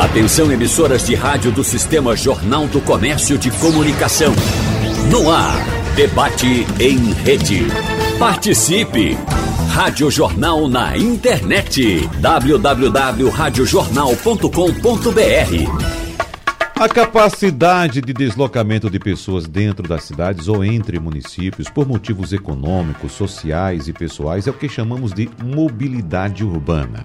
Atenção emissoras de rádio do Sistema Jornal do Comércio de Comunicação. No ar, debate em rede. Participe! Rádio Jornal na internet. www.radiojornal.com.br A capacidade de deslocamento de pessoas dentro das cidades ou entre municípios por motivos econômicos, sociais e pessoais é o que chamamos de mobilidade urbana.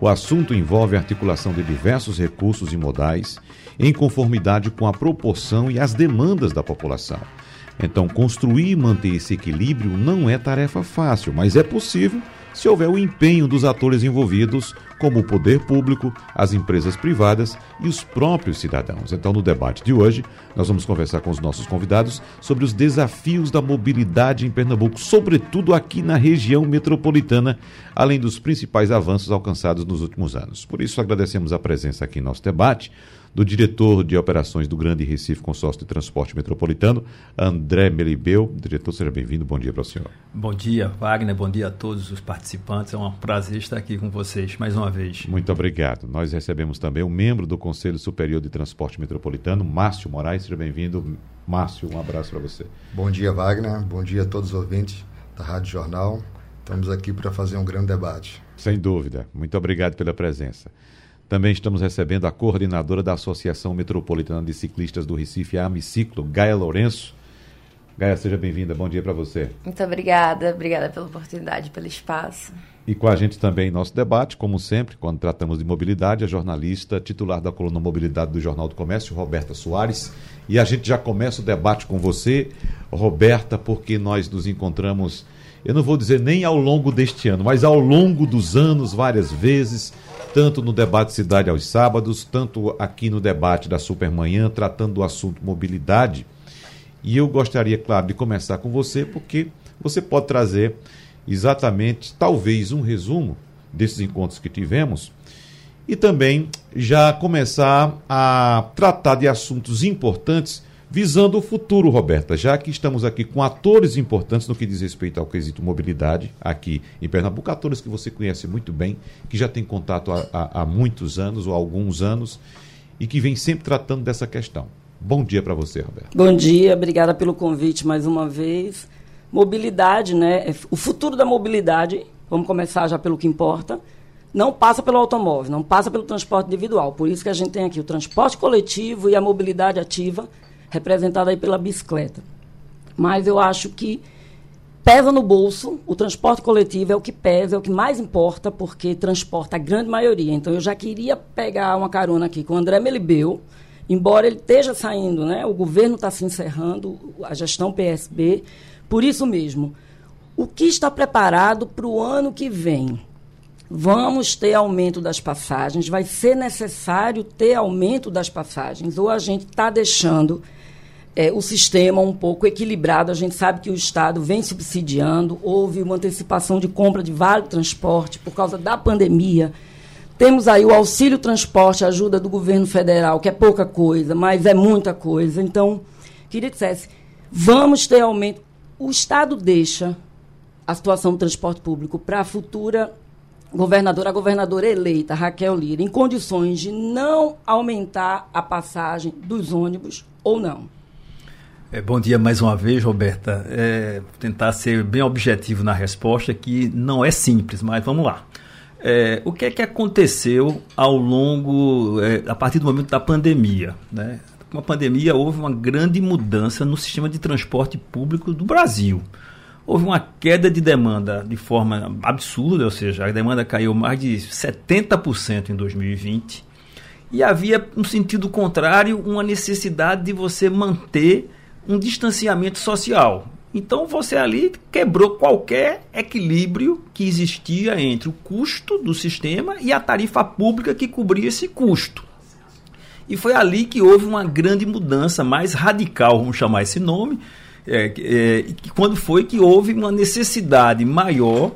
O assunto envolve a articulação de diversos recursos e modais em conformidade com a proporção e as demandas da população. Então, construir e manter esse equilíbrio não é tarefa fácil, mas é possível se houver o empenho dos atores envolvidos, como o poder público, as empresas privadas e os próprios cidadãos. Então, no debate de hoje, nós vamos conversar com os nossos convidados sobre os desafios da mobilidade em Pernambuco, sobretudo aqui na região metropolitana, além dos principais avanços alcançados nos últimos anos. Por isso, agradecemos a presença aqui em nosso debate do diretor de operações do Grande Recife Consórcio de Transporte Metropolitano, André Melibeu. Diretor, seja bem-vindo. Bom dia para o senhor. Bom dia, Wagner. Bom dia a todos os participantes. É um prazer estar aqui com vocês mais uma vez. Muito obrigado. Nós recebemos também o um membro do Conselho Superior de Transporte Metropolitano, Márcio Moraes. Seja bem-vindo. Márcio, um abraço para você. Bom dia, Wagner. Bom dia a todos os ouvintes da Rádio Jornal. Estamos aqui para fazer um grande debate. Sem dúvida. Muito obrigado pela presença. Também estamos recebendo a coordenadora da Associação Metropolitana de Ciclistas do Recife, a Amiciclo, Gaia Lourenço. Gaia, seja bem-vinda. Bom dia para você. Muito obrigada. Obrigada pela oportunidade, pelo espaço. E com a gente também em nosso debate, como sempre, quando tratamos de mobilidade, a jornalista titular da coluna Mobilidade do Jornal do Comércio, Roberta Soares. E a gente já começa o debate com você, Roberta, porque nós nos encontramos, eu não vou dizer nem ao longo deste ano, mas ao longo dos anos, várias vezes tanto no debate Cidade aos Sábados, tanto aqui no debate da Supermanhã, tratando do assunto mobilidade. E eu gostaria, claro, de começar com você, porque você pode trazer exatamente, talvez, um resumo desses encontros que tivemos e também já começar a tratar de assuntos importantes visando o futuro, Roberta, já que estamos aqui com atores importantes no que diz respeito ao quesito mobilidade aqui em Pernambuco, atores que você conhece muito bem, que já tem contato há, há, há muitos anos ou alguns anos e que vem sempre tratando dessa questão. Bom dia para você, Roberta. Bom dia, obrigada pelo convite mais uma vez. Mobilidade, né? O futuro da mobilidade, vamos começar já pelo que importa, não passa pelo automóvel, não passa pelo transporte individual. Por isso que a gente tem aqui o transporte coletivo e a mobilidade ativa representada aí pela bicicleta. Mas eu acho que pesa no bolso, o transporte coletivo é o que pesa, é o que mais importa, porque transporta a grande maioria. Então eu já queria pegar uma carona aqui com o André Melibeu, embora ele esteja saindo, né? O governo está se encerrando, a gestão PSB, por isso mesmo. O que está preparado para o ano que vem? Vamos ter aumento das passagens, vai ser necessário ter aumento das passagens, ou a gente está deixando é, o sistema um pouco equilibrado. A gente sabe que o Estado vem subsidiando, houve uma antecipação de compra de vale transporte por causa da pandemia. Temos aí o auxílio transporte, a ajuda do governo federal, que é pouca coisa, mas é muita coisa. Então, queria que dissesse, vamos ter aumento. O Estado deixa a situação do transporte público para a futura governadora, a governadora eleita, Raquel Lira, em condições de não aumentar a passagem dos ônibus ou não. É, bom dia mais uma vez, Roberta. É, tentar ser bem objetivo na resposta, que não é simples, mas vamos lá. É, o que é que aconteceu ao longo, é, a partir do momento da pandemia? Né? Com a pandemia houve uma grande mudança no sistema de transporte público do Brasil. Houve uma queda de demanda de forma absurda, ou seja, a demanda caiu mais de 70% em 2020. E havia, no sentido contrário, uma necessidade de você manter um distanciamento social. Então você ali quebrou qualquer equilíbrio que existia entre o custo do sistema e a tarifa pública que cobria esse custo. E foi ali que houve uma grande mudança mais radical, vamos chamar esse nome, é, é, quando foi que houve uma necessidade maior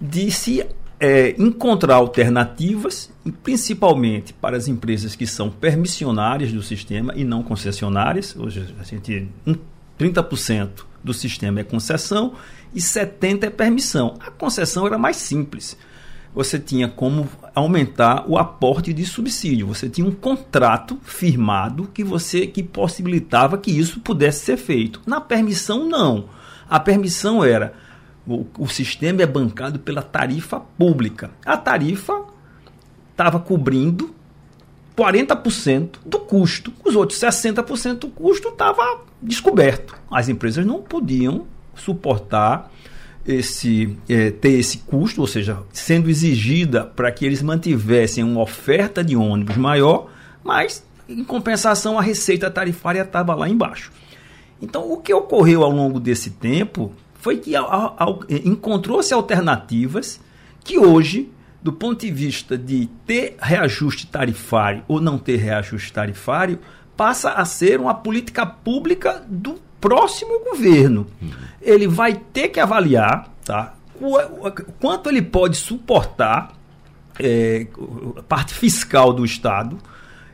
de se é, encontrar alternativas, principalmente para as empresas que são permissionárias do sistema e não concessionárias. Hoje a gente 30% do sistema é concessão e 70% é permissão. A concessão era mais simples. você tinha como aumentar o aporte de subsídio. Você tinha um contrato firmado que você que possibilitava que isso pudesse ser feito. Na permissão não. A permissão era o, o sistema é bancado pela tarifa pública. A tarifa estava cobrindo 40% do custo. Os outros 60% do custo estava descoberto. As empresas não podiam suportar esse é, ter esse custo, ou seja, sendo exigida para que eles mantivessem uma oferta de ônibus maior, mas em compensação a receita tarifária estava lá embaixo. Então, o que ocorreu ao longo desse tempo foi que encontrou-se alternativas que hoje, do ponto de vista de ter reajuste tarifário ou não ter reajuste tarifário, passa a ser uma política pública do próximo governo. Ele vai ter que avaliar tá, quanto ele pode suportar é, a parte fiscal do Estado.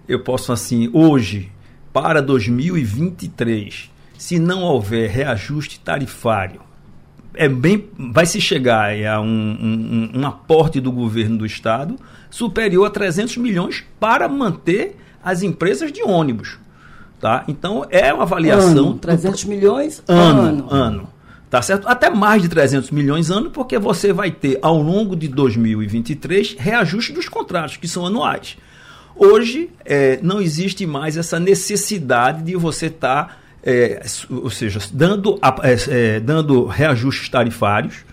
Eu posso, assim, hoje, para 2023, se não houver reajuste tarifário, é bem, vai se chegar a um, um, um, aporte do governo do estado superior a 300 milhões para manter as empresas de ônibus. Tá? Então é uma avaliação. Ano, 300 do... milhões ano, ano. Ano. Tá certo? Até mais de 300 milhões ano, porque você vai ter ao longo de 2023 reajuste dos contratos, que são anuais. Hoje é, não existe mais essa necessidade de você estar. Tá é, ou seja, dando, é, é, dando reajustes tarifários,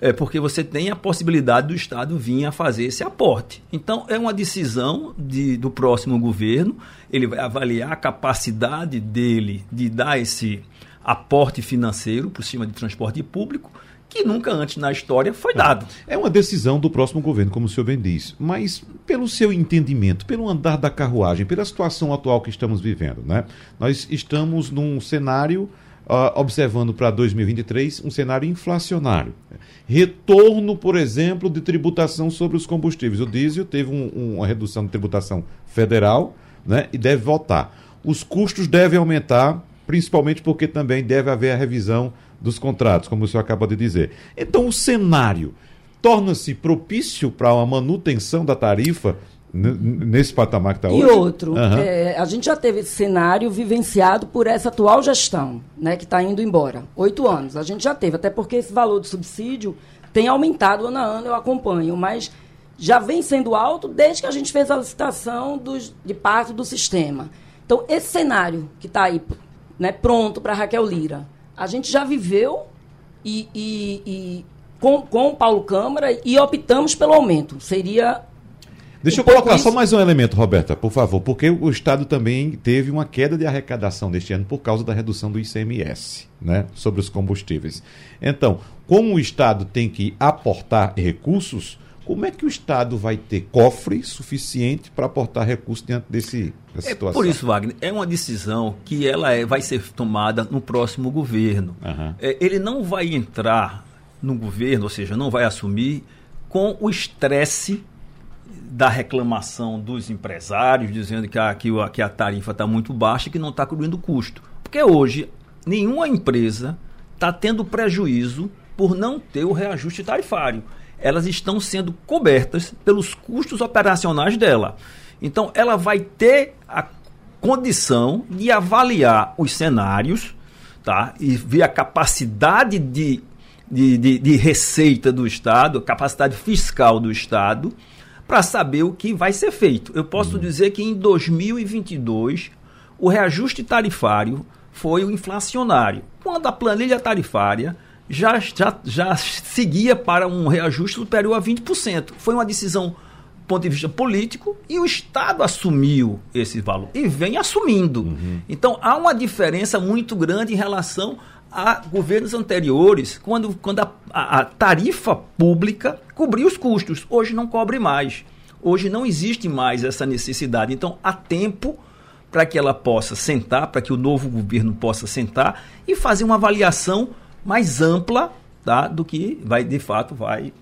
é, porque você tem a possibilidade do Estado vir a fazer esse aporte. Então, é uma decisão de, do próximo governo, ele vai avaliar a capacidade dele de dar esse aporte financeiro por cima de transporte público que nunca antes na história foi dado. É uma decisão do próximo governo, como o senhor bem diz. Mas, pelo seu entendimento, pelo andar da carruagem, pela situação atual que estamos vivendo, né? nós estamos num cenário, uh, observando para 2023, um cenário inflacionário. Retorno, por exemplo, de tributação sobre os combustíveis. O diesel teve um, uma redução de tributação federal né? e deve voltar. Os custos devem aumentar, principalmente porque também deve haver a revisão dos contratos, como o senhor acaba de dizer. Então, o cenário torna-se propício para uma manutenção da tarifa nesse patamar que está hoje? E outro, uhum. é, a gente já teve esse cenário vivenciado por essa atual gestão, né, que está indo embora. Oito anos, a gente já teve, até porque esse valor do subsídio tem aumentado ano a ano, eu acompanho, mas já vem sendo alto desde que a gente fez a licitação dos, de parte do sistema. Então, esse cenário que está aí né, pronto para Raquel Lira, a gente já viveu e, e, e com, com o Paulo Câmara e optamos pelo aumento. Seria Deixa eu colocar isso. só mais um elemento, Roberta, por favor, porque o Estado também teve uma queda de arrecadação deste ano por causa da redução do ICMS, né, sobre os combustíveis. Então, como o Estado tem que aportar recursos, como é que o Estado vai ter cofre suficiente para aportar recursos diante desse, dessa é situação? Por isso, Wagner, é uma decisão que ela é, vai ser tomada no próximo governo. Uhum. É, ele não vai entrar no governo, ou seja, não vai assumir com o estresse da reclamação dos empresários, dizendo que a, que a, que a tarifa está muito baixa e que não está cobrindo o custo. Porque hoje, nenhuma empresa está tendo prejuízo por não ter o reajuste tarifário elas estão sendo cobertas pelos custos operacionais dela. Então, ela vai ter a condição de avaliar os cenários tá? e ver a capacidade de, de, de, de receita do Estado, a capacidade fiscal do Estado, para saber o que vai ser feito. Eu posso uhum. dizer que em 2022 o reajuste tarifário foi o inflacionário. Quando a planilha tarifária já, já, já seguia para um reajuste superior a 20%. Foi uma decisão do ponto de vista político e o Estado assumiu esse valor e vem assumindo. Uhum. Então há uma diferença muito grande em relação a governos anteriores, quando, quando a, a, a tarifa pública cobria os custos. Hoje não cobre mais. Hoje não existe mais essa necessidade. Então há tempo para que ela possa sentar, para que o novo governo possa sentar e fazer uma avaliação mais ampla tá, do que vai de fato vai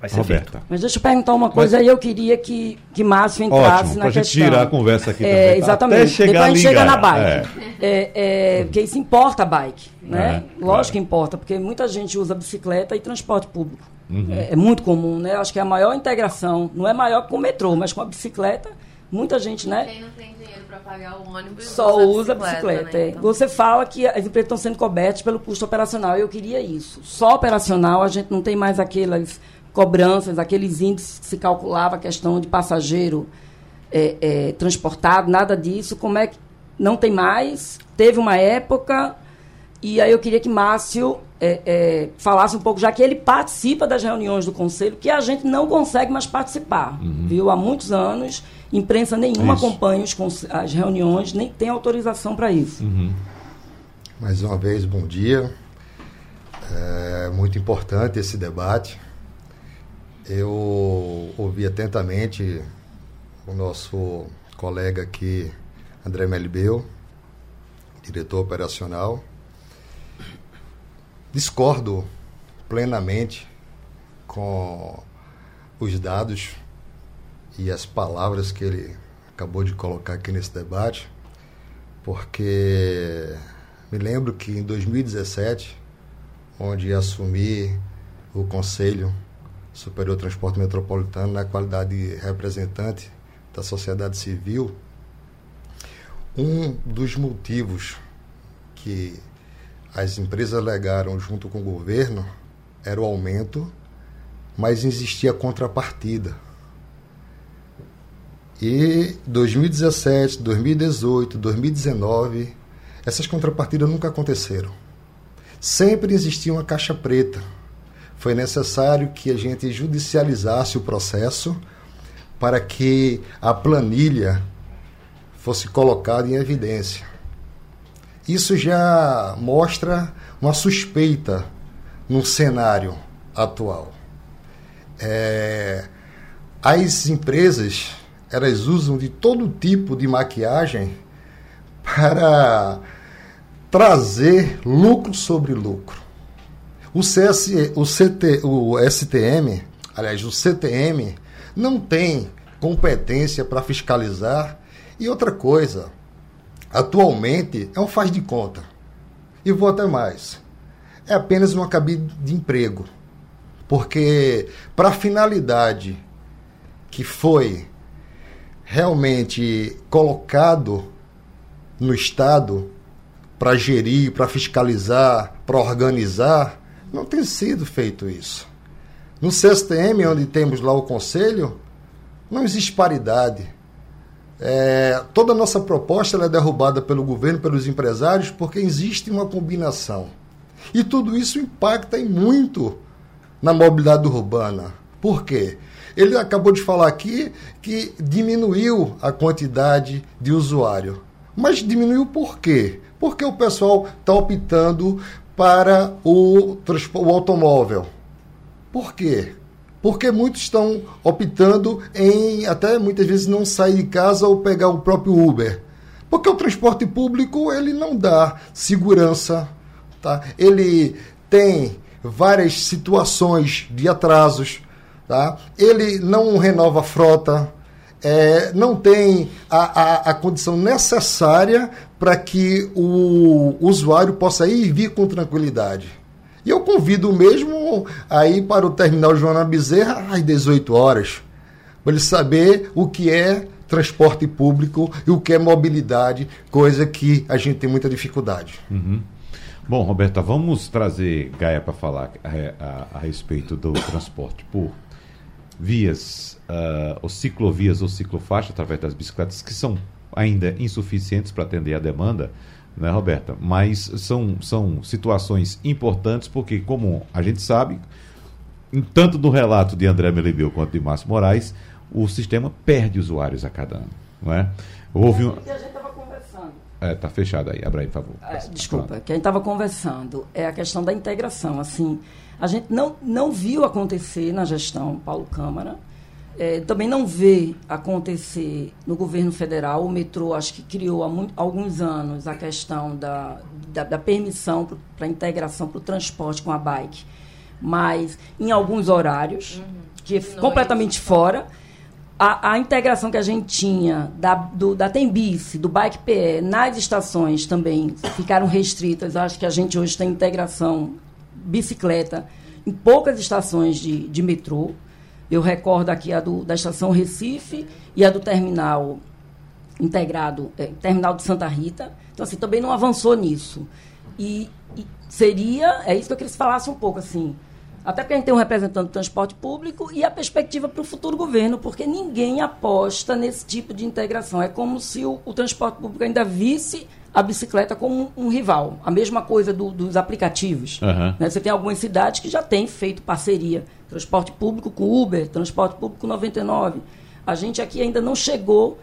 Vai ser Roberta. feito. Mas deixa eu perguntar uma coisa aí, eu queria que, que Márcio entrasse Ótimo, na pra gente questão. girar a conversa aqui é, também. Exatamente. Até chegar Depois a gente chega na bike. É. É, porque isso importa a bike. Né? É, Lógico claro. que importa, porque muita gente usa bicicleta e transporte público. Uhum. É, é muito comum, né? Acho que é a maior integração, não é maior com o metrô, mas com a bicicleta, muita gente, né? Tem dinheiro para pagar o ônibus Só usa a bicicleta. né? é. Então, Você fala que as empresas estão sendo cobertas pelo custo operacional. Eu queria isso. Só operacional, a gente não tem mais aquelas cobranças, aqueles índices que se calculava a questão de passageiro é, é, transportado, nada disso. Como é que não tem mais? Teve uma época. E aí eu queria que Márcio é, é, falasse um pouco, já que ele participa das reuniões do Conselho, que a gente não consegue mais participar. Viu? Há muitos anos, imprensa nenhuma Isso. acompanha os as reuniões, nem tem autorização para isso. Mais uma vez, bom dia. É muito importante esse debate. Eu ouvi atentamente o nosso colega aqui, André Melibeu, diretor operacional. Discordo plenamente com os dados e as palavras que ele acabou de colocar aqui nesse debate, porque me lembro que em 2017, onde assumi o Conselho Superior de Transporte Metropolitano na qualidade de representante da sociedade civil, um dos motivos que as empresas alegaram junto com o governo era o aumento, mas existia contrapartida. E 2017, 2018, 2019, essas contrapartidas nunca aconteceram. Sempre existia uma caixa preta. Foi necessário que a gente judicializasse o processo para que a planilha fosse colocada em evidência. Isso já mostra uma suspeita no cenário atual. É, as empresas elas usam de todo tipo de maquiagem para trazer lucro sobre lucro. O, CS, o, CT, o STM, aliás, o CTM, não tem competência para fiscalizar. E outra coisa, atualmente é um faz de conta. E vou até mais. É apenas uma cabine de emprego. Porque para a finalidade que foi realmente colocado no Estado para gerir, para fiscalizar, para organizar, não tem sido feito isso. No CSTM, onde temos lá o conselho, não existe paridade. É, toda a nossa proposta é derrubada pelo governo, pelos empresários, porque existe uma combinação. E tudo isso impacta em muito na mobilidade urbana. Por quê? Ele acabou de falar aqui que diminuiu a quantidade de usuário. Mas diminuiu por quê? Porque o pessoal está optando para o, o automóvel. Por quê? Porque muitos estão optando em até muitas vezes não sair de casa ou pegar o próprio Uber. Porque o transporte público ele não dá segurança, tá? Ele tem várias situações de atrasos, tá? Ele não renova a frota, é, não tem a, a, a condição necessária para que o usuário possa ir e vir com tranquilidade. E eu convido mesmo a ir para o terminal Joana Bezerra às 18 horas, para ele saber o que é transporte público e o que é mobilidade, coisa que a gente tem muita dificuldade. Bom, Roberta, vamos trazer Gaia para falar é, a, a respeito do transporte por vias, ah, ou ciclovias ou ciclofaixa através das bicicletas, que são ainda insuficientes para atender a demanda, né, Roberta? Mas são, são situações importantes porque, como a gente sabe, tanto no relato de André Melibeu quanto de Márcio Moraes, o sistema perde usuários a cada ano, não é? Houve um... que a gente estava conversando. É, tá fechado aí, Abraão, por favor. É, desculpa, que a gente estava conversando, é a questão da integração. Assim, a gente não, não viu acontecer na gestão Paulo Câmara, é, também não vê acontecer no governo federal. O metrô, acho que criou há muito, alguns anos a questão da, da, da permissão para a integração para o transporte com a bike, mas em alguns horários. que é completamente fora. A, a, integração que a gente tinha da, do, da Tembice, do Bike PE, nas estações também ficaram restritas. Acho que a gente hoje tem integração bicicleta em poucas estações de, de metrô. Eu recordo aqui a do, da estação Recife e a do terminal integrado, é, terminal de Santa Rita. Então, assim, também não avançou nisso. E, e seria, é isso que eu queria que falasse um pouco, assim, até porque a gente tem um representante do transporte público e a perspectiva para o futuro governo, porque ninguém aposta nesse tipo de integração. É como se o, o transporte público ainda visse a bicicleta como um, um rival. A mesma coisa do, dos aplicativos. Uhum. Né? Você tem algumas cidades que já têm feito parceria. Transporte público com Uber, transporte público com 99. A gente aqui ainda não chegou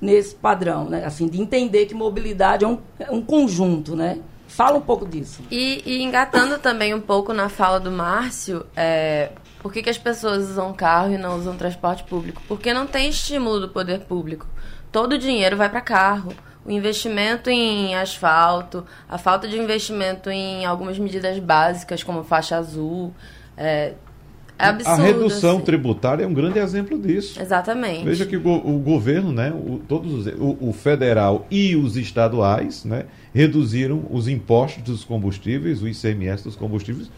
nesse padrão, né? assim, de entender que mobilidade é um, é um conjunto, né? Fala um pouco disso. E, e engatando também um pouco na fala do Márcio, é, por que, que as pessoas usam carro e não usam transporte público? Porque não tem estímulo do poder público. Todo o dinheiro vai para carro. O investimento em asfalto, a falta de investimento em algumas medidas básicas, como faixa azul, é, é absurdo, a redução assim. tributária é um grande exemplo disso. Exatamente. Veja que o, o governo, né, o, todos os, o, o, federal e os estaduais, né, reduziram os impostos dos combustíveis, o ICMS dos combustíveis,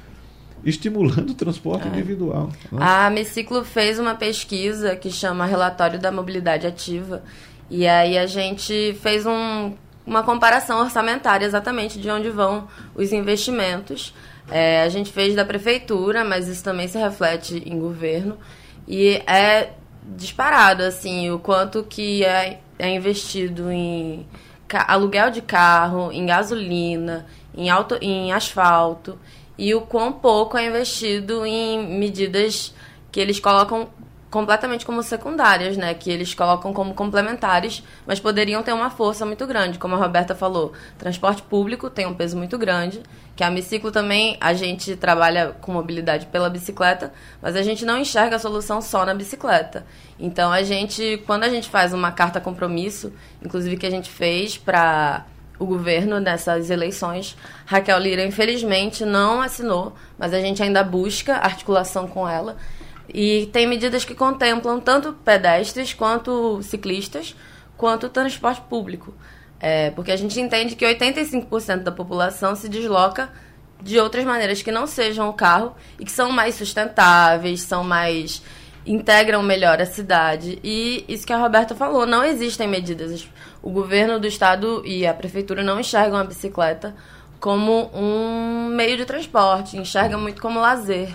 estimulando o transporte é. individual. Né? A Amiciclo fez uma pesquisa que chama Relatório da Mobilidade Ativa. E aí a gente fez um, uma comparação orçamentária exatamente de onde vão os investimentos. É, a gente fez da prefeitura, mas isso também se reflete em governo. E é disparado, assim, o quanto que é, é investido em aluguel de carro, em gasolina, em, auto, em asfalto, e o quão pouco é investido em medidas que eles colocam completamente como secundárias, né? Que eles colocam como complementares, mas poderiam ter uma força muito grande, como a Roberta falou. Transporte público tem um peso muito grande, que a Biciclo também a gente trabalha com mobilidade pela bicicleta, mas a gente não enxerga a solução só na bicicleta. Então a gente, quando a gente faz uma carta compromisso, inclusive que a gente fez para o governo nessas eleições, Raquel Lira infelizmente não assinou, mas a gente ainda busca articulação com ela e tem medidas que contemplam tanto pedestres quanto ciclistas, quanto transporte público. É, porque a gente entende que 85% da população se desloca de outras maneiras que não sejam o carro e que são mais sustentáveis, são mais integram melhor a cidade. E isso que a Roberta falou, não existem medidas. O governo do estado e a prefeitura não enxergam a bicicleta como um meio de transporte, enxergam muito como lazer.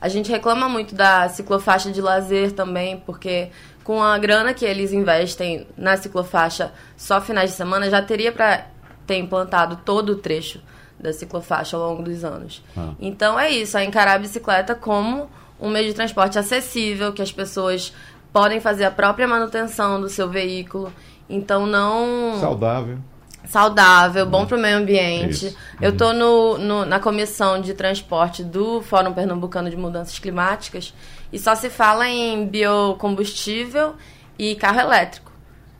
A gente reclama muito da ciclofaixa de lazer também, porque com a grana que eles investem na ciclofaixa só finais de semana, já teria para ter implantado todo o trecho da ciclofaixa ao longo dos anos. Ah. Então é isso, é encarar a bicicleta como um meio de transporte acessível, que as pessoas podem fazer a própria manutenção do seu veículo. Então não. Saudável saudável, bom para o meio ambiente. Isso. Eu estou no, no, na comissão de transporte do Fórum Pernambucano de Mudanças Climáticas e só se fala em biocombustível e carro elétrico.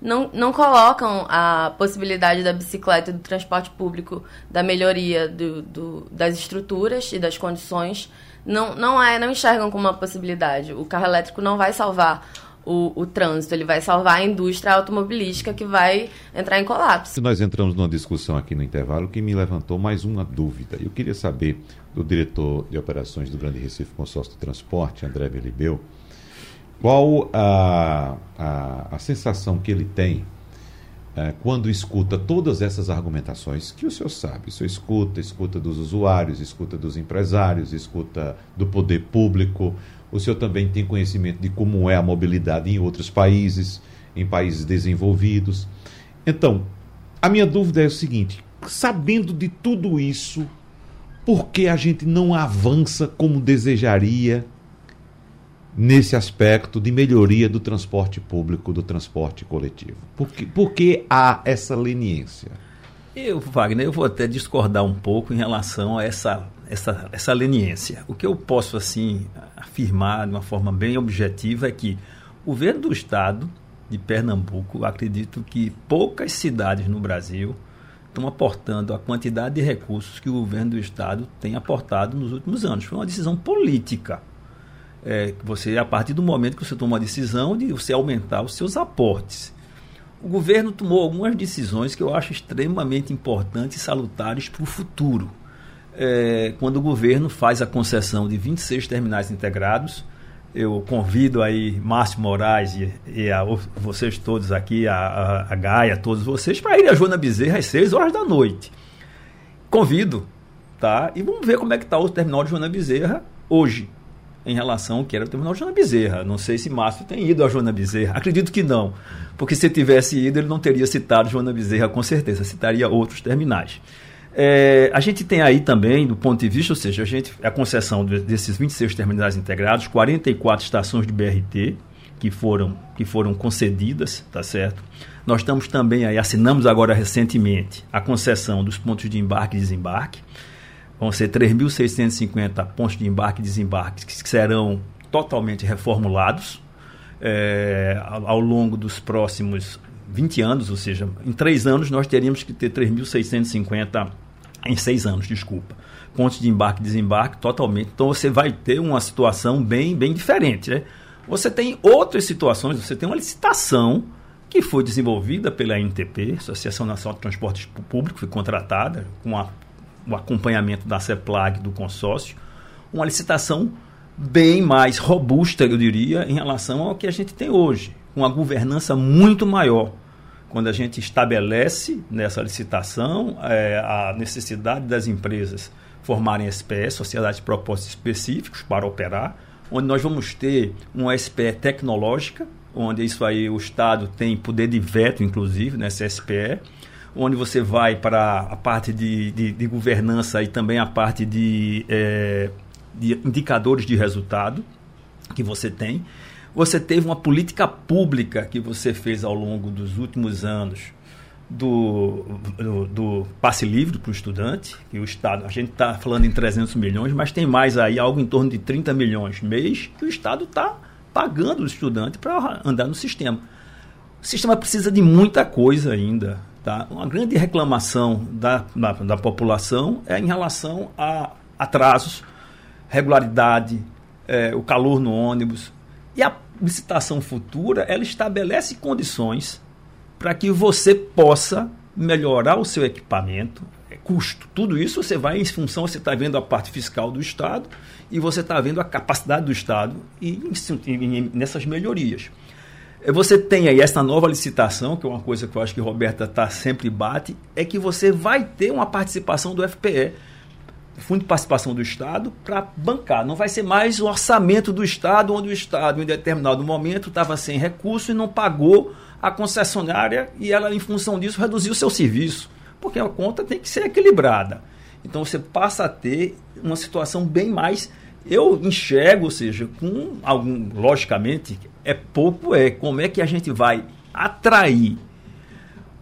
Não, não colocam a possibilidade da bicicleta e do transporte público, da melhoria do, do, das estruturas e das condições. Não, não, é, não enxergam como uma possibilidade. O carro elétrico não vai salvar o, o trânsito, ele vai salvar a indústria automobilística que vai entrar em colapso. Nós entramos numa discussão aqui no intervalo que me levantou mais uma dúvida. Eu queria saber do diretor de operações do Grande Recife Consórcio de Transporte, André Belibeu, qual a, a, a sensação que ele tem quando escuta todas essas argumentações que o senhor sabe, o senhor escuta, escuta dos usuários, escuta dos empresários, escuta do poder público, o senhor também tem conhecimento de como é a mobilidade em outros países, em países desenvolvidos. Então, a minha dúvida é o seguinte: sabendo de tudo isso, por que a gente não avança como desejaria nesse aspecto de melhoria do transporte público, do transporte coletivo? Por que, por que há essa leniência? Eu, Wagner, eu vou até discordar um pouco em relação a essa, essa, essa leniência. O que eu posso, assim, afirmar de uma forma bem objetiva é que o governo do Estado de Pernambuco, acredito que poucas cidades no Brasil estão aportando a quantidade de recursos que o governo do Estado tem aportado nos últimos anos. Foi uma decisão política. É, você, a partir do momento que você toma a decisão de você aumentar os seus aportes. O governo tomou algumas decisões que eu acho extremamente importantes e salutares para o futuro. É, quando o governo faz a concessão de 26 terminais integrados, eu convido aí Márcio Moraes e, e a, vocês todos aqui, a, a, a Gaia, todos vocês, para ir a Joana Bezerra às 6 horas da noite. Convido, tá? E vamos ver como é que está o terminal de Joana Bezerra hoje, em relação ao que era o terminal Joana Bezerra. Não sei se Márcio tem ido a Joana Bezerra. Acredito que não, porque se tivesse ido, ele não teria citado Joana Bezerra com certeza, citaria outros terminais. É, a gente tem aí também, do ponto de vista, ou seja, a, gente, a concessão desses 26 terminais integrados, 44 estações de BRT que foram, que foram concedidas, tá certo? Nós estamos também aí, assinamos agora recentemente a concessão dos pontos de embarque e desembarque. Vão ser 3.650 pontos de embarque e desembarque que serão totalmente reformulados é, ao, longo dos próximos 20 anos, ou seja, em três anos nós teríamos que ter 3.650 em seis anos, desculpa. Pontos de embarque e desembarque totalmente. Então você vai ter uma situação bem, bem diferente. Né? Você tem outras situações, você tem uma licitação que foi desenvolvida pela NTP, Associação Nacional de Transportes Público, foi contratada com a, o acompanhamento da CEPLAG do consórcio, uma licitação bem mais robusta, eu diria, em relação ao que a gente tem hoje, uma governança muito maior. Quando a gente estabelece nessa licitação é, a necessidade das empresas formarem SPS, Sociedades de Propósitos Específicos, para operar, onde nós vamos ter uma SPE tecnológica, onde isso aí o Estado tem poder de veto, inclusive, nessa SPE, onde você vai para a parte de, de, de governança e também a parte de, é, de indicadores de resultado que você tem você teve uma política pública que você fez ao longo dos últimos anos do, do, do passe livre para o estudante, que o Estado, a gente está falando em 300 milhões, mas tem mais aí, algo em torno de 30 milhões mês, que o Estado está pagando o estudante para andar no sistema. O sistema precisa de muita coisa ainda. Tá? Uma grande reclamação da, da, da população é em relação a atrasos, regularidade, é, o calor no ônibus, e a licitação futura, ela estabelece condições para que você possa melhorar o seu equipamento, é custo. Tudo isso você vai em função, você está vendo a parte fiscal do Estado e você está vendo a capacidade do Estado e, nessas melhorias. É, você tem aí essa nova licitação, que é uma coisa que eu acho que Roberta tá sempre bate, é que você vai ter uma participação do FPE Fundo de Participação do Estado para bancar. Não vai ser mais o orçamento do Estado, onde o Estado, em determinado momento, estava sem recurso e não pagou a concessionária e ela, em função disso, reduziu o seu serviço. Porque a conta tem que ser equilibrada. Então você passa a ter uma situação bem mais. Eu enxergo, ou seja, com algum. Logicamente, é pouco, é como é que a gente vai atrair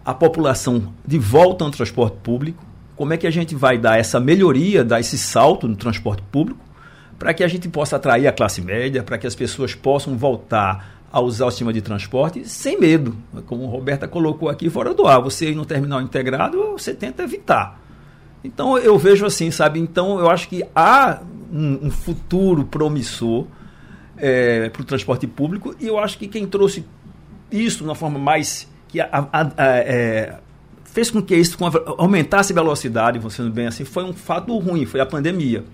a população de volta ao transporte público como é que a gente vai dar essa melhoria, dar esse salto no transporte público, para que a gente possa atrair a classe média, para que as pessoas possam voltar a usar o sistema de transporte sem medo. Como Roberta colocou aqui fora do ar, você ir no terminal integrado, você tenta evitar. Então eu vejo assim, sabe? Então eu acho que há um, um futuro promissor é, para o transporte público e eu acho que quem trouxe isso de uma forma mais que a, a, a, é, fez com que isso aumentasse a velocidade, sendo bem assim, foi um fato ruim, foi a pandemia.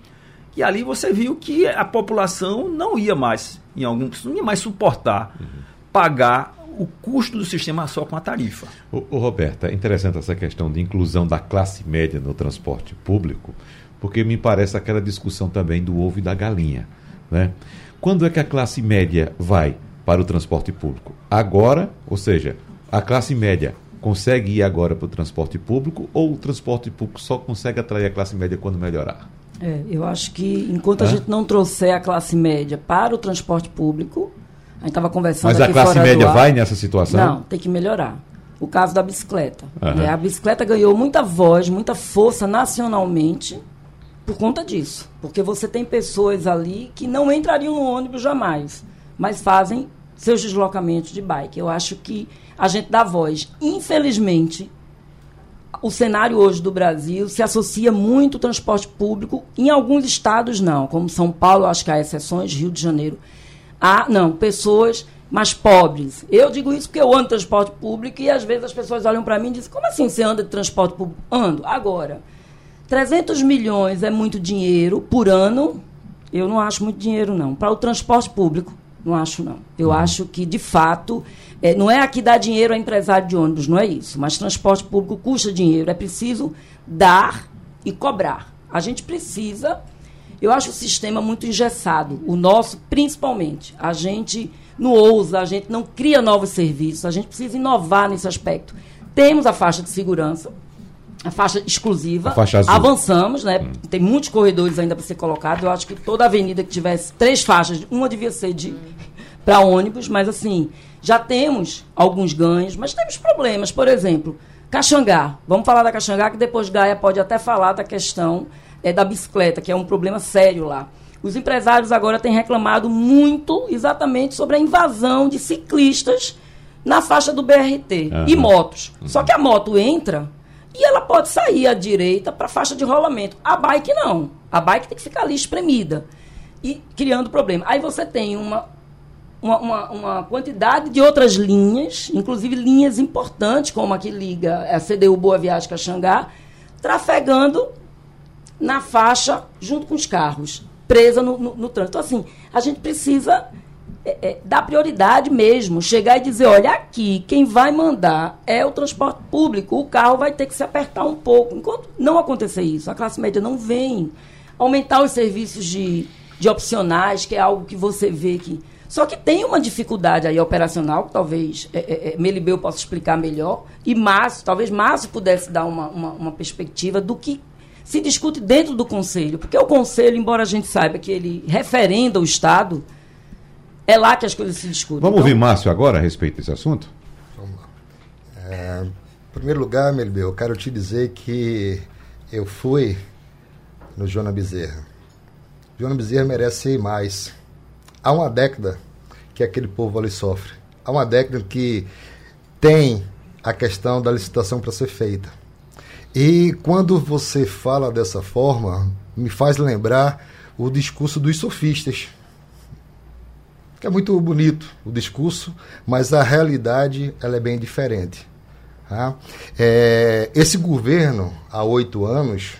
E ali você viu que a população não ia mais, em alguns, não ia mais suportar uhum. pagar o custo do sistema só com a tarifa. O, o Roberta, é interessante essa questão de inclusão da classe média no transporte público, porque me parece aquela discussão também do ovo e da galinha. Né? Quando é que a classe média vai para o transporte público? Agora, ou seja, a classe média consegue ir agora para o transporte público ou o transporte público só consegue atrair a classe média quando melhorar? É, eu acho que enquanto Hã? a gente não trouxer a classe média para o transporte público, a gente estava conversando Mas a classe média vai nessa situação? Não, tem que melhorar. O caso da bicicleta. Uhum. É, a bicicleta ganhou muita voz, muita força nacionalmente por conta disso. Porque você tem pessoas ali que não entrariam no ônibus jamais, mas fazem seus deslocamentos de bike. Eu acho que a gente dá voz. Infelizmente, o cenário hoje do Brasil se associa muito ao transporte público, em alguns estados não, como São Paulo, acho que há exceções, Rio de Janeiro. Há, não, pessoas mais pobres. Eu digo isso porque eu ando de transporte público e às vezes as pessoas olham para mim e dizem: como assim você anda de transporte público? Ando. Agora, 300 milhões é muito dinheiro por ano. Eu não acho muito dinheiro, não. Para o transporte público, não acho, não. Eu uhum. acho que, de fato, é, não é aqui dar dinheiro a empresário de ônibus, não é isso. Mas transporte público custa dinheiro. É preciso dar e cobrar. A gente precisa. Eu acho o sistema muito engessado. O nosso, principalmente. A gente não ousa, a gente não cria novos serviços. A gente precisa inovar nesse aspecto. Temos a faixa de segurança, a faixa exclusiva. A faixa Avançamos, né? Hum. Tem muitos corredores ainda para ser colocado. Eu acho que toda avenida que tivesse três faixas, uma devia ser de para ônibus, mas assim, já temos alguns ganhos, mas temos problemas. Por exemplo, Caxangá. Vamos falar da Caxangá, que depois Gaia pode até falar da questão é, da bicicleta, que é um problema sério lá. Os empresários agora têm reclamado muito exatamente sobre a invasão de ciclistas na faixa do BRT uhum. e motos. Uhum. Só que a moto entra e ela pode sair à direita para a faixa de rolamento. A bike não. A bike tem que ficar ali espremida e criando problema. Aí você tem uma, uma, uma, uma, quantidade de outras linhas, inclusive linhas importantes, como a que liga a CDU Boa Viagem Caxangá, trafegando na faixa junto com os carros presa no, no, no trânsito. Então, assim, a gente precisa é, é, dar prioridade mesmo, chegar e dizer, olha, aqui quem vai mandar é o transporte público, o carro vai ter que se apertar um pouco. Enquanto não acontecer isso, a classe média não vem. Aumentar os serviços de, de opcionais, que é algo que você vê que. Só que tem uma dificuldade aí operacional, que talvez é, é, é Melibeu possa explicar melhor, e Márcio, talvez Márcio pudesse dar uma, uma, uma perspectiva do que se discute dentro do Conselho. Porque o Conselho, embora a gente saiba que ele referenda o Estado, é lá que as coisas se discutem. Vamos então, ouvir Márcio agora a respeito desse assunto? Vamos lá. É, em primeiro lugar, Melbeu, eu quero te dizer que eu fui no Joana Bezerra. Joana Bezerra merece ir mais. Há uma década que aquele povo ali sofre. Há uma década que tem a questão da licitação para ser feita e quando você fala dessa forma, me faz lembrar o discurso dos sofistas. Que é muito bonito o discurso, mas a realidade ela é bem diferente. Tá? É, esse governo, há oito anos,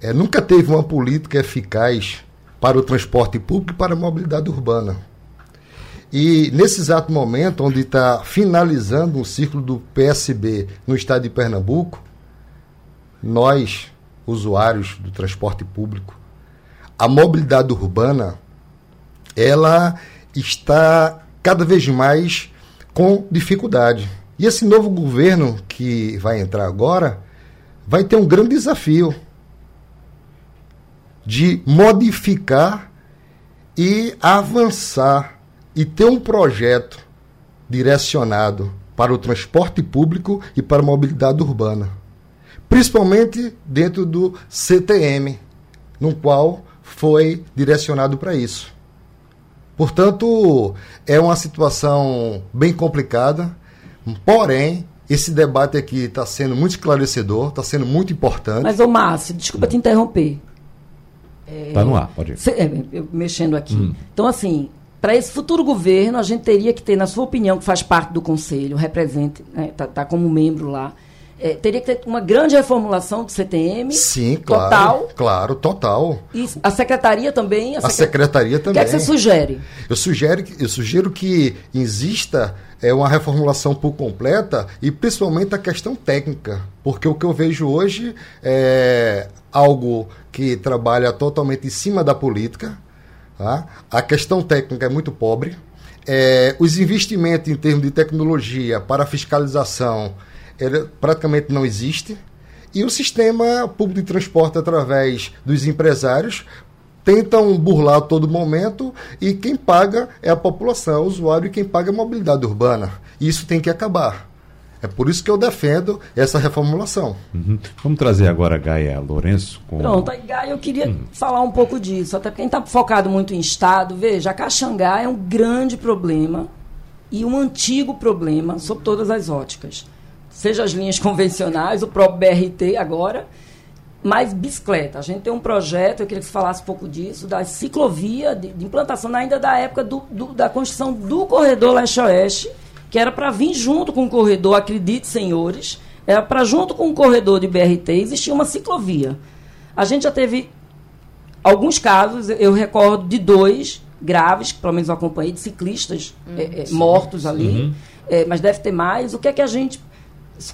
é, nunca teve uma política eficaz para o transporte público e para a mobilidade urbana. E nesse exato momento, onde está finalizando um ciclo do PSB no estado de Pernambuco, nós, usuários do transporte público, a mobilidade urbana, ela está cada vez mais com dificuldade. E esse novo governo que vai entrar agora vai ter um grande desafio de modificar e avançar e ter um projeto direcionado para o transporte público e para a mobilidade urbana principalmente dentro do CTM, no qual foi direcionado para isso. Portanto, é uma situação bem complicada, porém, esse debate aqui está sendo muito esclarecedor, está sendo muito importante. Mas, ô Márcio, desculpa te interromper. Está é, no ar, pode ir. Cê, é, mexendo aqui. Hum. Então, assim, para esse futuro governo, a gente teria que ter, na sua opinião, que faz parte do conselho, represente, está né, tá, tá como membro lá, é, teria que ter uma grande reformulação do CTM. Sim, claro. Total. Claro, total. E a secretaria também. A, a secretaria também. O que, é que você sugere? Eu sugiro, eu sugiro que exista é, uma reformulação por completa e principalmente a questão técnica. Porque o que eu vejo hoje é algo que trabalha totalmente em cima da política. Tá? A questão técnica é muito pobre. É, os investimentos em termos de tecnologia para fiscalização ele praticamente não existe. E o sistema público de transporte, através dos empresários, tentam burlar a todo momento e quem paga é a população, é o usuário, e quem paga é a mobilidade urbana. E isso tem que acabar. É por isso que eu defendo essa reformulação. Uhum. Vamos trazer agora a Gaia Lourenço. Com... Pronto, aí Gaia, eu queria uhum. falar um pouco disso, até porque quem está focado muito em Estado, veja, a Caxangá é um grande problema e um antigo problema sob todas as óticas. Seja as linhas convencionais, o próprio BRT agora, mais bicicleta. A gente tem um projeto, eu queria que você falasse um pouco disso, da ciclovia, de, de implantação ainda da época do, do, da construção do corredor leste-oeste, que era para vir junto com o corredor, acredite, senhores, era para junto com o corredor de BRT existir uma ciclovia. A gente já teve alguns casos, eu recordo de dois graves, que pelo menos eu acompanhei, de ciclistas uhum. é, é, mortos ali, uhum. é, mas deve ter mais. O que é que a gente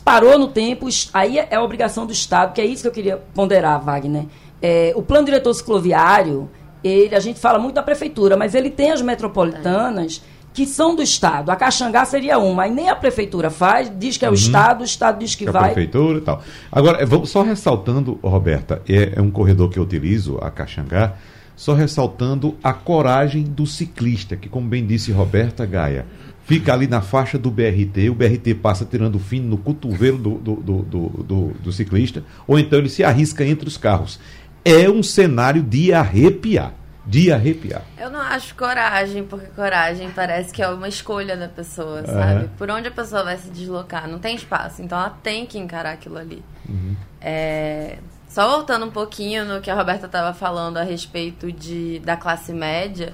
parou no tempo? Aí é, é a obrigação do Estado, que é isso que eu queria ponderar, Wagner. É, o plano diretor cicloviário, ele, a gente fala muito da prefeitura, mas ele tem as metropolitanas que são do Estado. A Caxangá seria uma, aí nem a prefeitura faz, diz que é o uhum. Estado, o Estado diz que, que vai. A prefeitura e tal. Agora, vamos só ressaltando, Roberta, é, é um corredor que eu utilizo, a Caxangá, só ressaltando a coragem do ciclista, que, como bem disse Roberta Gaia, fica ali na faixa do BRT, o BRT passa tirando fim no cotovelo do, do, do, do, do ciclista, ou então ele se arrisca entre os carros. É um cenário de arrepiar de arrepiar. Eu não acho coragem, porque coragem parece que é uma escolha da pessoa, sabe? Por onde a pessoa vai se deslocar, não tem espaço, então ela tem que encarar aquilo ali. Uhum. É... Só voltando um pouquinho no que a Roberta estava falando a respeito de, da classe média,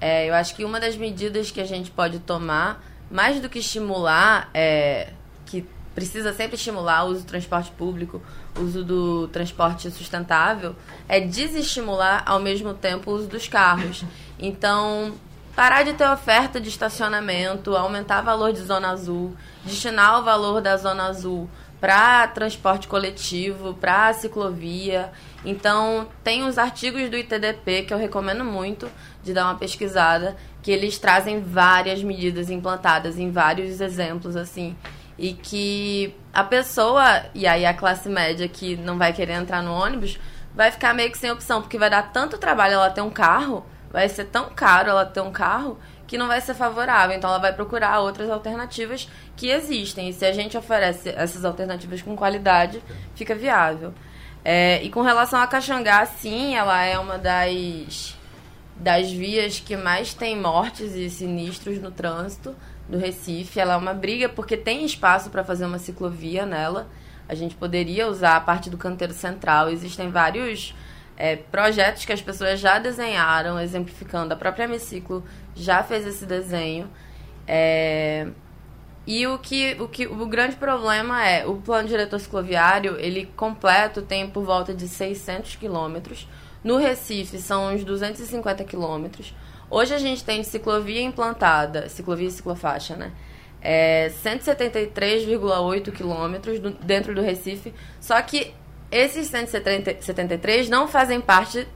é, eu acho que uma das medidas que a gente pode tomar, mais do que estimular, é, que precisa sempre estimular o uso do transporte público, o uso do transporte sustentável, é desestimular ao mesmo tempo o uso dos carros. Então, parar de ter oferta de estacionamento, aumentar o valor de zona azul, destinar o valor da zona azul para transporte coletivo, para ciclovia. Então, tem os artigos do ITDP que eu recomendo muito de dar uma pesquisada, que eles trazem várias medidas implantadas em vários exemplos assim e que a pessoa, e aí a classe média que não vai querer entrar no ônibus, vai ficar meio que sem opção, porque vai dar tanto trabalho ela ter um carro, vai ser tão caro ela ter um carro, que não vai ser favorável. Então ela vai procurar outras alternativas que existem. E se a gente oferece essas alternativas com qualidade, fica viável. É, e com relação a Caxangá, sim, ela é uma das, das vias que mais tem mortes e sinistros no trânsito do Recife. Ela é uma briga porque tem espaço para fazer uma ciclovia nela. A gente poderia usar a parte do canteiro central. Existem vários é, projetos que as pessoas já desenharam, exemplificando. A própria Hemiciclo já fez esse desenho. É... E o que, o que o grande problema é o plano diretor cicloviário, ele completo tem por volta de 600 quilômetros. No Recife são uns 250 quilômetros. Hoje a gente tem ciclovia implantada, ciclovia e ciclofaixa, né? É 173,8 quilômetros dentro do Recife. Só que esses 173 não fazem parte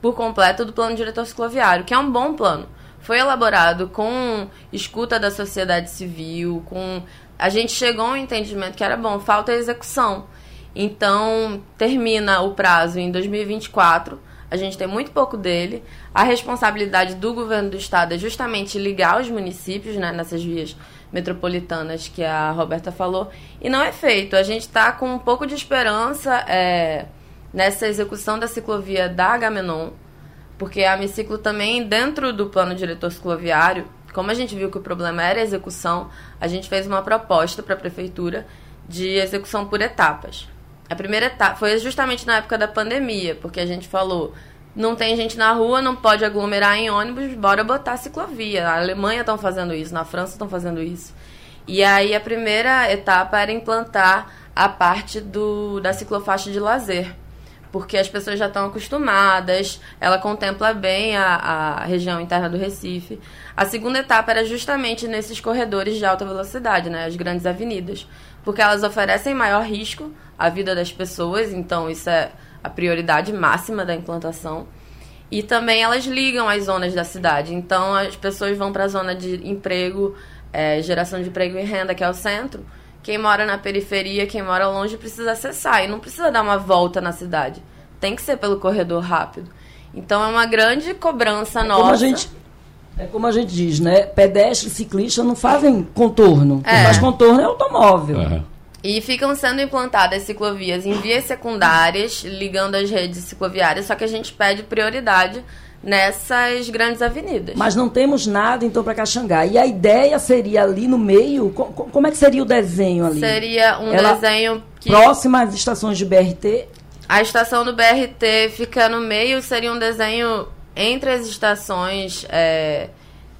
por completo do plano diretor cicloviário, que é um bom plano. Foi elaborado com escuta da sociedade civil, com a gente chegou a um entendimento que era bom, falta execução. Então, termina o prazo em 2024 a gente tem muito pouco dele. A responsabilidade do governo do estado é justamente ligar os municípios né, nessas vias metropolitanas que a Roberta falou. E não é feito. A gente está com um pouco de esperança é, nessa execução da ciclovia da Agamenon, porque a Amiciclo também, dentro do plano diretor cicloviário, como a gente viu que o problema era a execução, a gente fez uma proposta para a prefeitura de execução por etapas. A primeira etapa foi justamente na época da pandemia, porque a gente falou, não tem gente na rua, não pode aglomerar em ônibus, bora botar ciclovia. Na Alemanha estão fazendo isso, na França estão fazendo isso. E aí a primeira etapa era implantar a parte do, da ciclofaixa de lazer, porque as pessoas já estão acostumadas, ela contempla bem a, a região interna do Recife. A segunda etapa era justamente nesses corredores de alta velocidade, né, as grandes avenidas, porque elas oferecem maior risco à vida das pessoas, então isso é a prioridade máxima da implantação. E também elas ligam as zonas da cidade, então as pessoas vão para a zona de emprego, é, geração de emprego e renda, que é o centro. Quem mora na periferia, quem mora longe, precisa acessar e não precisa dar uma volta na cidade. Tem que ser pelo corredor rápido. Então é uma grande cobrança é nossa. Como a gente é como a gente diz, né? Pedestre e ciclista não fazem contorno. Quem É. faz contorno é automóvel. Aham. E ficam sendo implantadas ciclovias em vias secundárias, ligando as redes cicloviárias, só que a gente pede prioridade nessas grandes avenidas. Mas não temos nada então para Caxangá. E a ideia seria ali no meio, co como é que seria o desenho ali? Seria um Ela desenho que próximo às estações de BRT. A estação do BRT fica no meio, seria um desenho entre as estações é,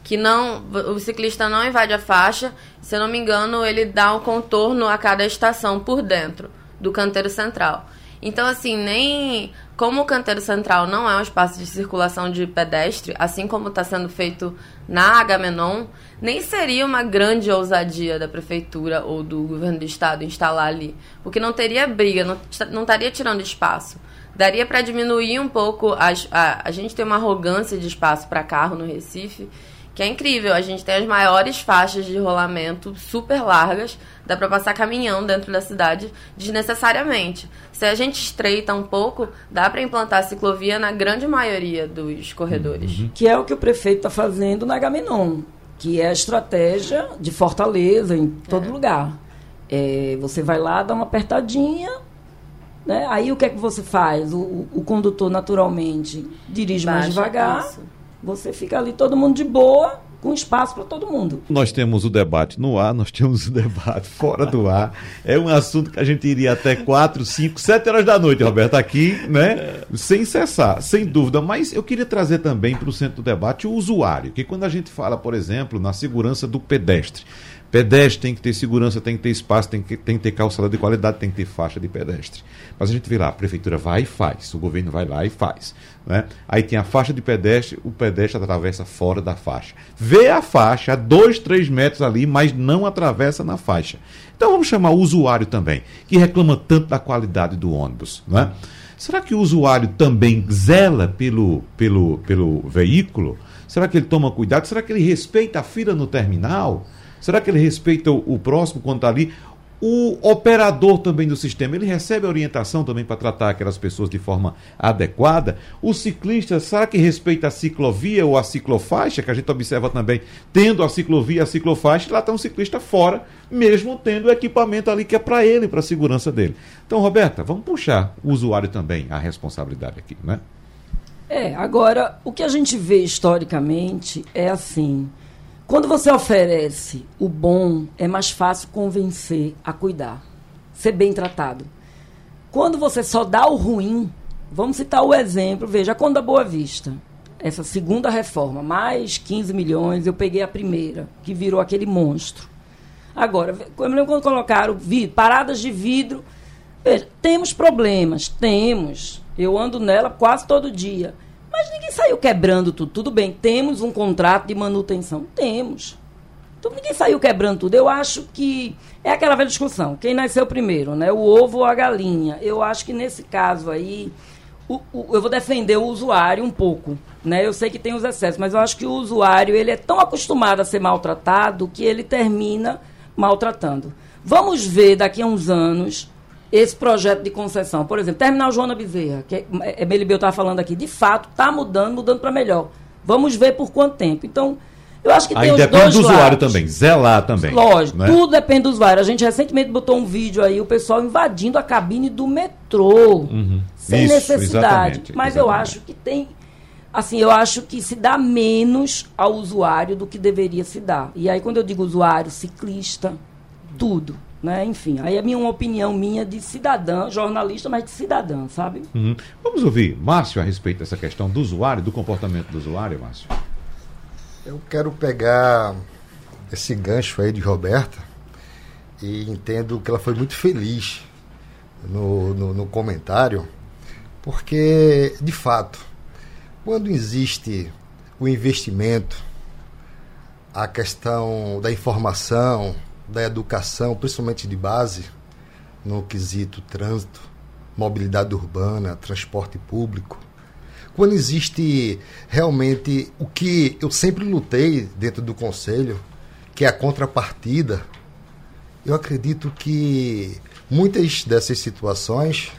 que não o ciclista não invade a faixa. Se eu não me engano, ele dá um contorno a cada estação por dentro do canteiro central. Então, assim, nem como o canteiro central não é um espaço de circulação de pedestre, assim como está sendo feito na Agamenon, nem seria uma grande ousadia da prefeitura ou do governo do estado instalar ali, porque não teria briga, não, não estaria tirando espaço. Daria para diminuir um pouco, a, a gente tem uma arrogância de espaço para carro no Recife, que é incrível. A gente tem as maiores faixas de rolamento super largas, dá para passar caminhão dentro da cidade desnecessariamente. Se a gente estreita um pouco, dá para implantar a ciclovia na grande maioria dos corredores. Uhum. Que é o que o prefeito está fazendo na Gaminon, que é a estratégia de Fortaleza em todo é. lugar. É, você vai lá, dá uma apertadinha, né? aí o que é que você faz? O, o condutor naturalmente dirige Baixa mais devagar. Isso você fica ali todo mundo de boa, com espaço para todo mundo. Nós temos o debate no ar, nós temos o debate fora do ar. É um assunto que a gente iria até 4, 5, 7 horas da noite, Roberto, aqui, né? Sem cessar, sem dúvida. Mas eu queria trazer também para o centro do debate o usuário, que quando a gente fala, por exemplo, na segurança do pedestre, Pedestre tem que ter segurança, tem que ter espaço, tem que, tem que ter calçada de qualidade, tem que ter faixa de pedestre. Mas a gente vê lá, a prefeitura vai e faz, o governo vai lá e faz. Né? Aí tem a faixa de pedestre, o pedestre atravessa fora da faixa. Vê a faixa a dois, três metros ali, mas não atravessa na faixa. Então vamos chamar o usuário também, que reclama tanto da qualidade do ônibus. Né? Será que o usuário também zela pelo, pelo, pelo veículo? Será que ele toma cuidado? Será que ele respeita a fila no terminal? Será que ele respeita o, o próximo quando está ali? O operador também do sistema, ele recebe orientação também para tratar aquelas pessoas de forma adequada? O ciclista, será que respeita a ciclovia ou a ciclofaixa, que a gente observa também, tendo a ciclovia e a ciclofaixa, lá está um ciclista fora, mesmo tendo o equipamento ali que é para ele, para a segurança dele. Então, Roberta, vamos puxar o usuário também a responsabilidade aqui, né? É, agora, o que a gente vê historicamente é assim. Quando você oferece o bom, é mais fácil convencer a cuidar, ser bem tratado. Quando você só dá o ruim, vamos citar o exemplo, veja, a Conda Boa Vista, essa segunda reforma, mais 15 milhões, eu peguei a primeira, que virou aquele monstro. Agora, eu me lembro quando colocaram vidro, paradas de vidro. Veja, temos problemas, temos. Eu ando nela quase todo dia. Mas ninguém saiu quebrando tudo. Tudo bem, temos um contrato de manutenção. Temos. Então ninguém saiu quebrando tudo. Eu acho que é aquela velha discussão. Quem nasceu primeiro, né? O ovo ou a galinha? Eu acho que nesse caso aí, o, o, eu vou defender o usuário um pouco. Né? Eu sei que tem os excessos, mas eu acho que o usuário ele é tão acostumado a ser maltratado que ele termina maltratando. Vamos ver daqui a uns anos esse projeto de concessão. Por exemplo, Terminal Joana Bezerra, que é, Melibeu estava falando aqui, de fato está mudando, mudando para melhor. Vamos ver por quanto tempo. Então, eu acho que Aí tem os depende dois do usuário também, zelar também. Lógico, né? tudo depende do usuário. A gente recentemente botou um vídeo aí, o pessoal invadindo a cabine do metrô, uhum. sem Isso, necessidade. Mas exatamente. eu acho que tem assim, eu acho que se dá menos ao usuário do que deveria se dar. E aí, quando eu digo usuário, ciclista, tudo. Né? Enfim, aí é minha, uma opinião minha de cidadã, jornalista, mas de cidadã, sabe? Uhum. Vamos ouvir Márcio a respeito dessa questão do usuário, do comportamento do usuário, Márcio. Eu quero pegar esse gancho aí de Roberta e entendo que ela foi muito feliz no, no, no comentário, porque, de fato, quando existe o investimento, a questão da informação, da educação, principalmente de base, no quesito trânsito, mobilidade urbana, transporte público. Quando existe realmente o que eu sempre lutei dentro do conselho, que é a contrapartida, eu acredito que muitas dessas situações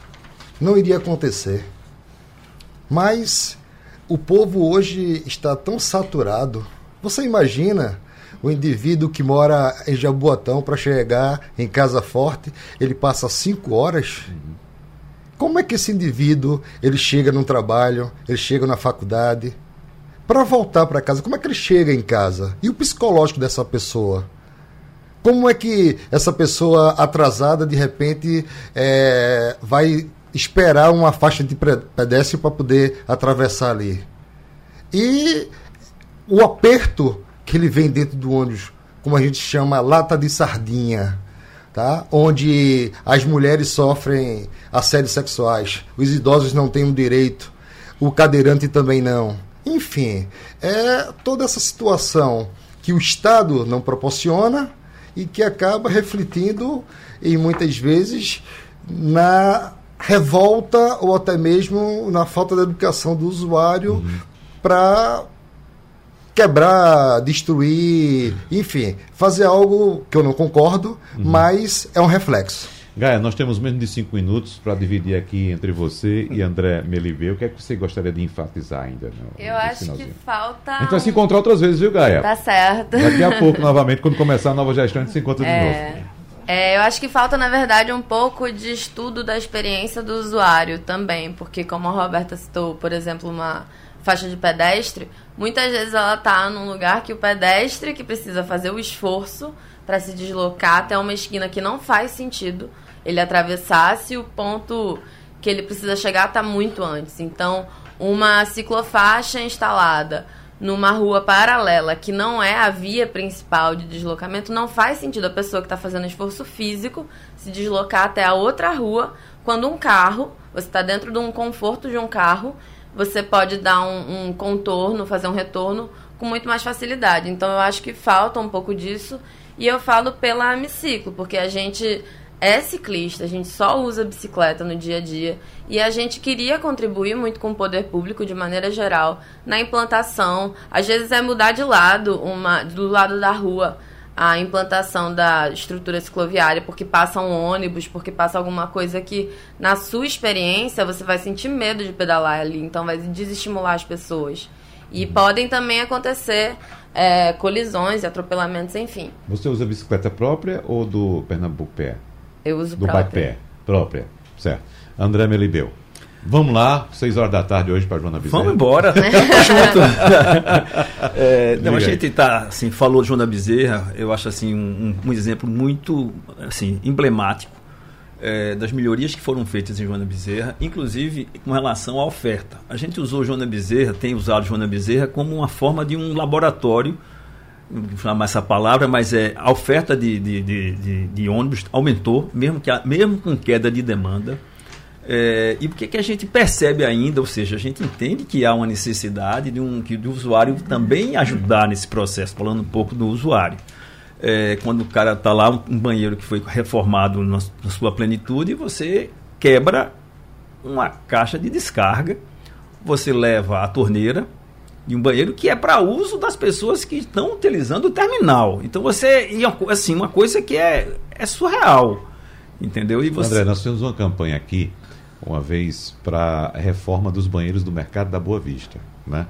não iria acontecer. Mas o povo hoje está tão saturado. Você imagina o indivíduo que mora em Jaboatão para chegar em Casa Forte, ele passa cinco horas. Como é que esse indivíduo ele chega no trabalho, ele chega na faculdade? para voltar para casa, como é que ele chega em casa? E o psicológico dessa pessoa? Como é que essa pessoa atrasada, de repente, é, vai esperar uma faixa de pedestre para poder atravessar ali? E o aperto que ele vem dentro do ônibus, como a gente chama, lata de sardinha, tá? onde as mulheres sofrem assédios sexuais, os idosos não têm o direito, o cadeirante também não. Enfim, é toda essa situação que o Estado não proporciona e que acaba refletindo, e muitas vezes, na revolta ou até mesmo na falta de educação do usuário uhum. para quebrar, destruir, enfim, fazer algo que eu não concordo, uhum. mas é um reflexo. Gaia, nós temos menos de cinco minutos para dividir aqui entre você e André Melibeu. O que é que você gostaria de enfatizar ainda? No, eu acho finalzinho? que falta. A gente vai se encontrar outras vezes, viu, Gaia? Tá certo. Daqui a pouco, novamente, quando começar a nova gestão, a gente se encontra é... de novo. É, eu acho que falta, na verdade, um pouco de estudo da experiência do usuário também, porque, como a Roberta citou, por exemplo, uma faixa de pedestre, muitas vezes ela está num lugar que o pedestre que precisa fazer o esforço para se deslocar até uma esquina que não faz sentido ele atravessasse o ponto que ele precisa chegar está muito antes. Então, uma ciclofaixa instalada numa rua paralela que não é a via principal de deslocamento, não faz sentido a pessoa que está fazendo esforço físico se deslocar até a outra rua quando um carro, você está dentro de um conforto de um carro, você pode dar um, um contorno, fazer um retorno com muito mais facilidade. Então eu acho que falta um pouco disso. E eu falo pela Amiciclo, porque a gente é ciclista, a gente só usa bicicleta no dia a dia e a gente queria contribuir muito com o poder público de maneira geral na implantação. Às vezes é mudar de lado, uma do lado da rua, a implantação da estrutura cicloviária, porque passa um ônibus, porque passa alguma coisa que, na sua experiência, você vai sentir medo de pedalar ali, então vai desestimular as pessoas. E podem também acontecer é, colisões atropelamentos, enfim. Você usa bicicleta própria ou do Pernambuco Pé? Eu uso do própria. Pé, própria, certo. André Melibeu. Vamos lá, seis horas da tarde hoje para Joana Bezerra. Vamos embora. junto. é, não, a gente tá, assim, falou de Joana Bezerra, eu acho assim um, um exemplo muito assim, emblemático é, das melhorias que foram feitas em Joana Bezerra, inclusive com relação à oferta. A gente usou Joana Bezerra, tem usado Joana Bezerra como uma forma de um laboratório vou chamar essa palavra, mas é a oferta de, de, de, de ônibus aumentou, mesmo, que, mesmo com queda de demanda. É, e o que, a gente percebe ainda, ou seja, a gente entende que há uma necessidade de um que do usuário também ajudar nesse processo, falando um pouco do usuário. É, quando o cara está lá, um, um, banheiro que foi reformado na, na sua plenitude, você quebra uma caixa de descarga, você leva a torneira, de um banheiro que é para uso das pessoas que estão utilizando o terminal. Então você assim uma coisa que é, é surreal, entendeu? E você... André, nós temos uma campanha aqui uma vez para a reforma dos banheiros do mercado da Boa Vista, né?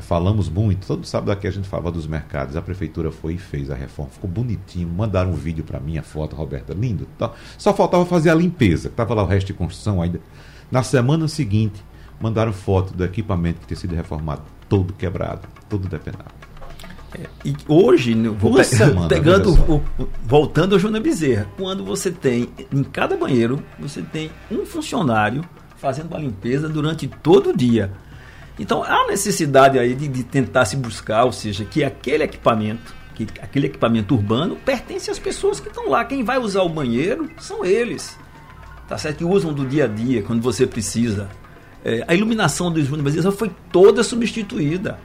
Falamos muito, todo sábado aqui a gente falava dos mercados. A prefeitura foi e fez a reforma, ficou bonitinho. Mandaram um vídeo para mim, a foto, Roberta, lindo. Só faltava fazer a limpeza, estava lá o resto de construção ainda. Na semana seguinte, mandaram foto do equipamento que tinha sido reformado todo quebrado, todo depenado. E hoje, vou pe pegando o, o, voltando ao Júnior Bezerra, quando você tem em cada banheiro, você tem um funcionário fazendo a limpeza durante todo o dia. Então há necessidade aí de, de tentar se buscar, ou seja, que aquele equipamento, que aquele equipamento urbano pertence às pessoas que estão lá. Quem vai usar o banheiro são eles. Tá certo? Que usam do dia a dia, quando você precisa. É, a iluminação dos universidades foi toda substituída.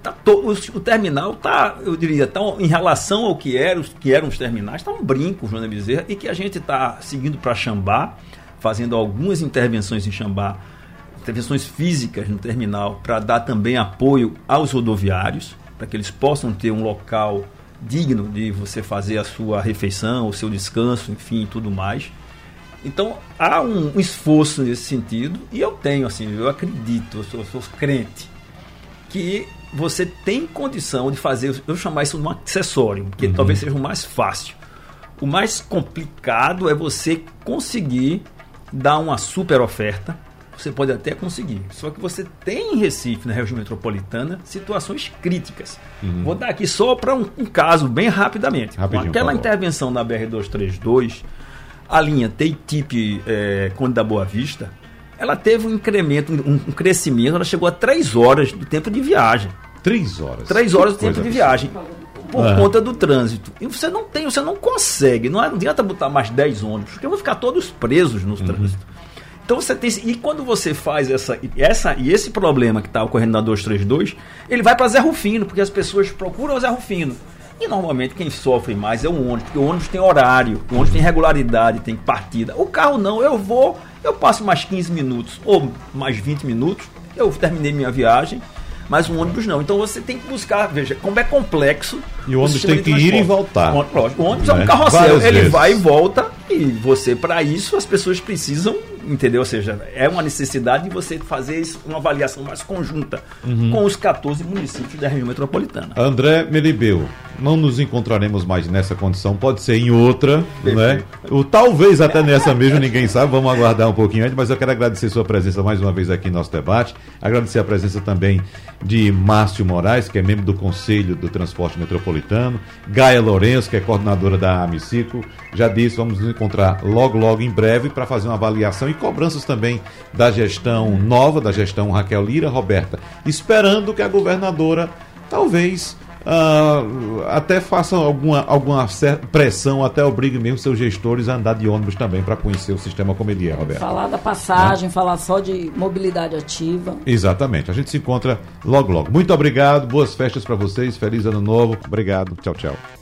Tá to, o, o, terminal está, eu diria, tá, em relação ao que, era, que eram os terminais, está um brinco, Joana Bezerra, e que a gente está seguindo para Xambá, fazendo algumas intervenções em Xambá, intervenções físicas no terminal, para dar também apoio aos rodoviários, para que eles possam ter um local digno de você fazer a sua refeição, o seu descanso, enfim, tudo mais. Então há um, esforço nesse sentido e eu tenho assim, eu acredito, eu sou, eu sou crente que você tem condição de fazer, eu chamar isso de um acessório, que uhum. talvez seja o mais fácil. O mais complicado é você conseguir dar uma super oferta, você pode até conseguir. Só que você tem em Recife, na região metropolitana, situações críticas. Uhum. Vou dar aqui só para um, um, caso, bem rapidamente. Rapidinho, aquela intervenção na BR-232, a linha TIP é, Conde da Boa Vista, ela teve um incremento, um, um crescimento, ela chegou a três horas do tempo de viagem. Três horas? Três horas do tempo de viagem por ah. conta do trânsito. E você não tem, você não consegue, não adianta botar mais 10 ônibus, porque vão ficar todos presos no uhum. trânsito. Então você tem. E quando você faz essa. essa e esse problema que está ocorrendo na 232, ele vai para Zé Rufino, porque as pessoas procuram o Zé Rufino. E normalmente quem sofre mais é o ônibus, porque o ônibus tem horário, o ônibus tem regularidade, tem partida. O carro não, eu vou, eu passo mais 15 minutos ou mais 20 minutos, eu terminei minha viagem mas o ônibus não. Então você tem que buscar, veja, como é complexo. E o ônibus tem que ir e voltar. O ônibus é um né? carrossel, ele vai e volta, e você, para isso, as pessoas precisam entendeu? Ou seja, é uma necessidade de você fazer isso, uma avaliação mais conjunta uhum. com os 14 municípios da região metropolitana. André Melibeu, não nos encontraremos mais nessa condição, pode ser em outra, Perfeito. né? O, talvez até nessa mesmo, ninguém sabe, vamos aguardar um pouquinho antes, mas eu quero agradecer sua presença mais uma vez aqui no nosso debate, agradecer a presença também de Márcio Moraes, que é membro do Conselho do Transporte Metropolitano, Gaia Lourenço, que é coordenadora da Amicico, já disse, vamos nos encontrar logo, logo em breve para fazer uma avaliação e cobranças também da gestão nova, da gestão Raquel Lira, Roberta, esperando que a governadora talvez uh, até faça alguma, alguma pressão, até obrigue mesmo seus gestores a andar de ônibus também para conhecer o sistema como ele é, Roberto. Falar da passagem, né? falar só de mobilidade ativa. Exatamente. A gente se encontra logo, logo. Muito obrigado, boas festas para vocês, feliz ano novo. Obrigado, tchau, tchau.